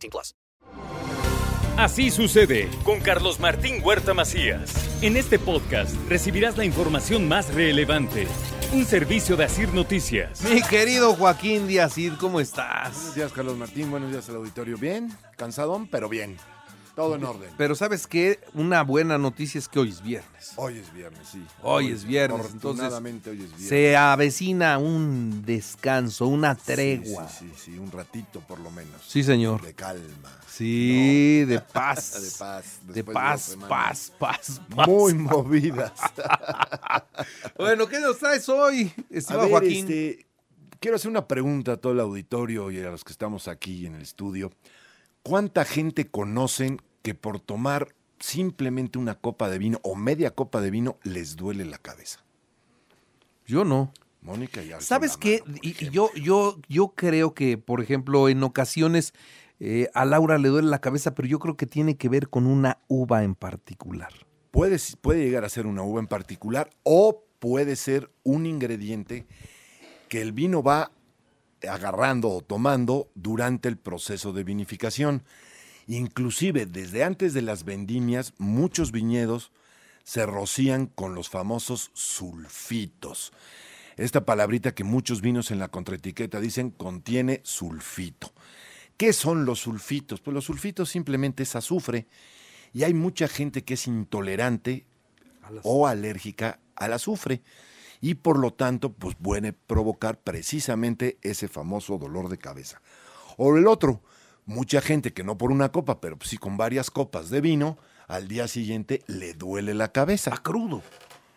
18 plus. Así sucede con Carlos Martín Huerta Macías. En este podcast recibirás la información más relevante. Un servicio de Asir Noticias. Mi querido Joaquín Díaz, ¿cómo estás? Buenos días, Carlos Martín. Buenos días al auditorio. Bien, cansadón, pero bien. Todo en orden. Pero ¿sabes qué? Una buena noticia es que hoy es viernes. Hoy es viernes, sí. Hoy es viernes, Afortunadamente hoy es viernes. Se avecina un descanso, una tregua. Sí, sí, sí, sí, un ratito por lo menos. Sí, señor. De calma. Sí, de paz. De paz. De paz, semanas paz, paz, paz. Muy movidas. Bueno, ¿qué nos traes hoy, estimado Joaquín? este, quiero hacer una pregunta a todo el auditorio y a los que estamos aquí en el estudio. ¿Cuánta gente conocen que por tomar simplemente una copa de vino o media copa de vino les duele la cabeza? Yo no. Mónica ya. ¿Sabes qué? mano, por Y- y ejemplo. yo, yo, yo creo que, por ejemplo, en ocasiones eh, a Laura le duele la cabeza, pero yo creo que tiene que ver con una uva en particular. Puede, puede llegar a ser una uva en particular o puede ser un ingrediente que el vino va agarrando o tomando durante el proceso de vinificación. Inclusive desde antes de las vendimias, muchos viñedos se rocían con los famosos sulfitos. Esta palabrita que muchos vinos en la contraetiqueta dicen contiene sulfito. ¿Qué son los sulfitos? Pues los sulfitos simplemente es azufre y hay mucha gente que es intolerante o alérgica al azufre y por lo tanto pues puede provocar precisamente ese famoso dolor de cabeza. O el otro, mucha gente que no por una copa, pero sí con varias copas de vino, al día siguiente le duele la cabeza. crudo.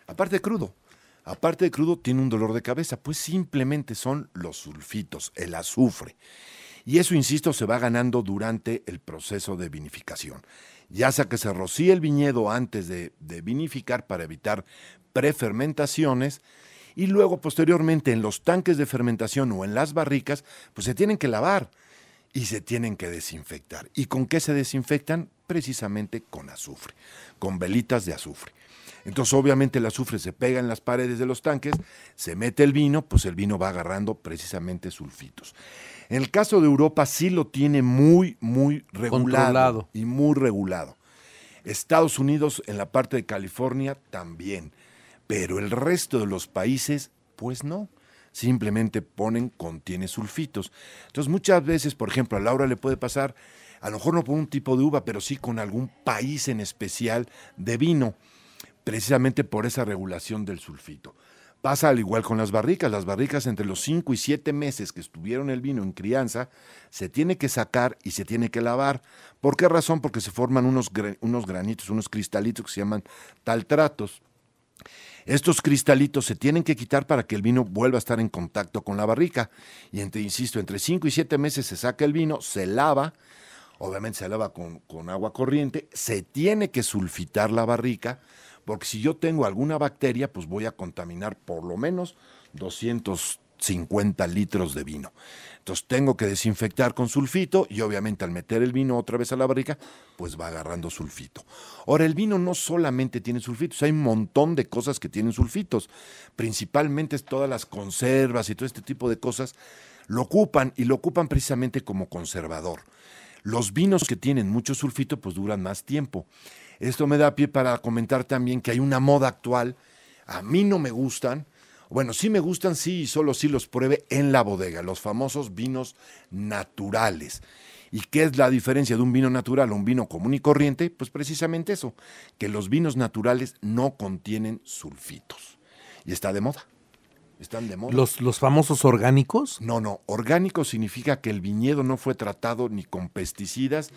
Aparte de crudo. Aparte de crudo tiene un dolor de cabeza, pues simplemente son los sulfitos, el azufre. Y eso, insisto, se va ganando durante el proceso de vinificación. Ya sea que se rocíe el viñedo antes de, vinificar para evitar prefermentaciones y luego posteriormente en los tanques de fermentación o en las barricas, pues se tienen que lavar y se tienen que desinfectar. ¿Y con qué se desinfectan? Precisamente con azufre, con velitas de azufre. Entonces, obviamente, el azufre se pega en las paredes de los tanques, se mete el vino, pues el vino va agarrando precisamente sulfitos. En el caso de Europa sí lo tiene muy, muy regulado Controlado. y muy regulado. Estados Unidos, en la parte de California, también. Pero el resto de los países, pues no. Simplemente ponen contiene sulfitos. Entonces, muchas veces, por ejemplo, a Laura le puede pasar, a lo mejor no con un tipo de uva, pero sí con algún país en especial de vino, precisamente por esa regulación del sulfito. Pasa al igual con las barricas. Las barricas entre los 5 y 7 meses que estuvieron el vino en crianza, se tiene que sacar y se tiene que lavar. ¿Por qué razón? Porque se forman unos, unos granitos, unos cristalitos que se llaman taltratos. Estos cristalitos se tienen que quitar para que el vino vuelva a estar en contacto con la barrica. Y entre, insisto, entre 5 y 7 meses se saca el vino, se lava, obviamente se lava con, con agua corriente, se tiene que sulfitar la barrica, porque si yo tengo alguna bacteria, pues voy a contaminar por lo menos 250 litros de vino. Entonces tengo que desinfectar con sulfito y obviamente al meter el vino otra vez a la barrica, pues va agarrando sulfito. Ahora, el vino no solamente tiene sulfitos, hay un montón de cosas que tienen sulfitos. Principalmente todas las conservas y todo este tipo de cosas lo ocupan y lo ocupan precisamente como conservador. Los vinos que tienen mucho sulfito pues duran más tiempo. Esto me da pie para comentar también que hay una moda actual, a mí no me gustan, bueno, sí me gustan, sí, y solo sí los pruebe en la bodega, los famosos vinos naturales. ¿Y qué es la diferencia de un vino natural a un vino común y corriente? Pues precisamente eso, que los vinos naturales no contienen sulfitos. Y está de moda. Están de moda. Los, los famosos orgánicos. No, no. Orgánico significa que el viñedo no fue tratado ni con pesticidas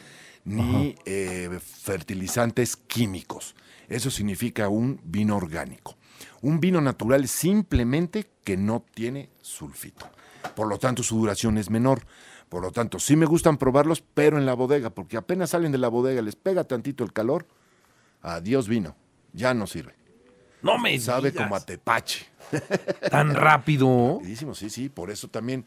ni eh, fertilizantes químicos. Eso significa un vino orgánico. Un vino natural simplemente que no tiene sulfito. Por lo tanto, su duración es menor. Por lo tanto, sí me gustan probarlos, pero en la bodega, porque apenas salen de la bodega, les pega tantito el calor, adiós vino, ya no sirve. No me Sabe digas. como a tepache. tan rápido. Rapidísimo, sí, sí, por eso también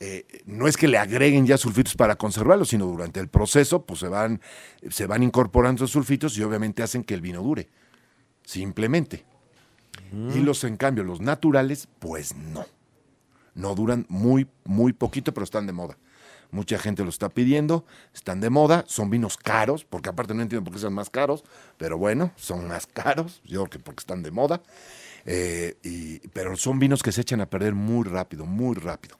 eh, no es que le agreguen ya sulfitos para conservarlos, sino durante el proceso pues se van, se van incorporando esos sulfitos y obviamente hacen que el vino dure, simplemente. Y los, en cambio, los naturales, pues no. No duran muy, muy poquito, pero están de moda. Mucha gente lo está pidiendo, están de moda, son vinos caros, porque aparte no entiendo por qué son más caros, pero bueno, son más caros, yo creo que porque están de moda. Eh, y- pero son vinos que se echan a perder muy rápido, muy rápido,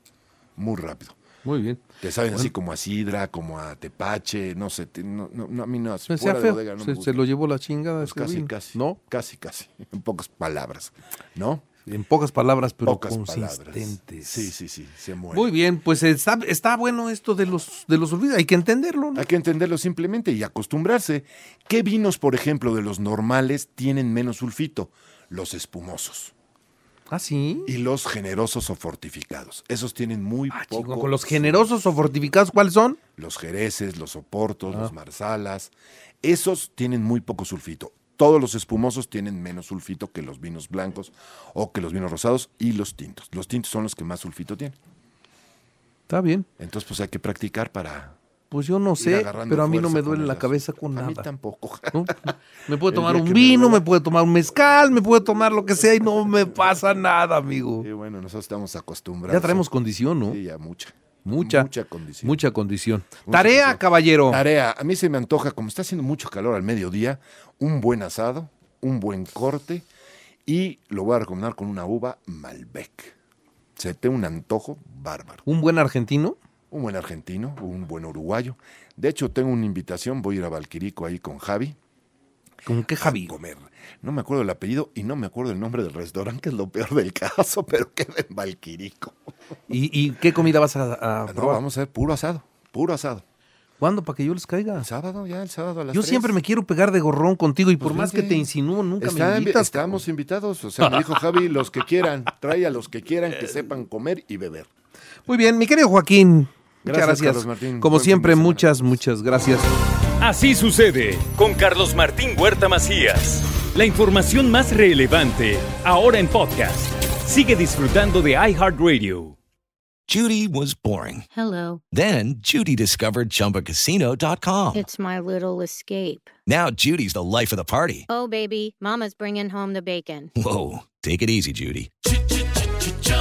muy rápido. Muy bien. Te saben así como a sidra, como a tepache, no sé, te- no, no- no, a mí no, Se, fuera de bodega no se, se lo llevó la chingada. Pues ese casi, vino. casi. No, Casi, casi. En pocas palabras, ¿no? en pocas palabras, pero pocas palabras. consistentes. Sí, sí, sí, se muere. Muy bien, pues está, está bueno esto de los de los olvidos. Hay que entenderlo, ¿no? Hay que entenderlo simplemente y acostumbrarse. ¿Qué vinos, por ejemplo, de los normales tienen menos sulfito? Los espumosos. Ah, sí. Y los generosos o fortificados. Esos tienen muy Ah, poco. chingo, Con los generosos o fortificados, ¿cuáles son? Los jereces, los oportos, Ah. los marsalas. Esos tienen muy poco sulfito. Todos los espumosos tienen menos sulfito que los vinos blancos o que los vinos rosados y los tintos. Los tintos son los que más sulfito tienen. Está bien. Entonces, pues hay que practicar para. Pues yo no sé, pero a mí no me duele el la cabeza con A mí nada. tampoco. ¿no? Me puedo tomar un me vino, duela. me puedo tomar un mezcal, me puedo tomar lo que sea y no me pasa nada, amigo. Qué bueno, nosotros estamos acostumbrados. Ya traemos condición, ¿no? Sí, ya mucha. Mucha. Mucha condición. Mucha condición. Mucha Tarea, condición. caballero. Tarea. A mí se me antoja, como está haciendo mucho calor al mediodía, un buen asado, un buen corte y lo voy a recomendar con una uva Malbec. Se te un antojo bárbaro. Un buen argentino. Un buen argentino, un buen uruguayo. De hecho, tengo una invitación, voy a ir a Valquirico ahí con Javi. ¿Con qué Javi? a comer. No me acuerdo el apellido y no me acuerdo el nombre del restaurante, que es lo peor del caso, pero queda en Valquirico. ¿Y, y qué comida vas a, a Ah, No, vamos a ver, puro asado, puro asado. ¿Cuándo? Para que yo les caiga. El sábado, ya el sábado a las Yo siempre me quiero pegar de gorrón contigo y por Pues más que te insinúo, nunca Está- me invitas. estamos invitados, o sea, me dijo Javi, los que quieran, trae a los que quieran que sepan comer y beber. Muy bien, mi querido Joaquín. Muchas Gracias, gracias. Carlos Martín. Como Buen siempre, muchas, muchas gracias. Así sucede con Carlos Martín Huerta Macías. La información más relevante ahora en podcast. Sigue disfrutando de iHeartRadio. Judy was boring. Hello. Then Judy discovered ChumbaCasino.com. It's my little escape. Now Judy's the life of the party. Oh, baby, Mama's bringing home the bacon. Whoa, take it easy, Judy.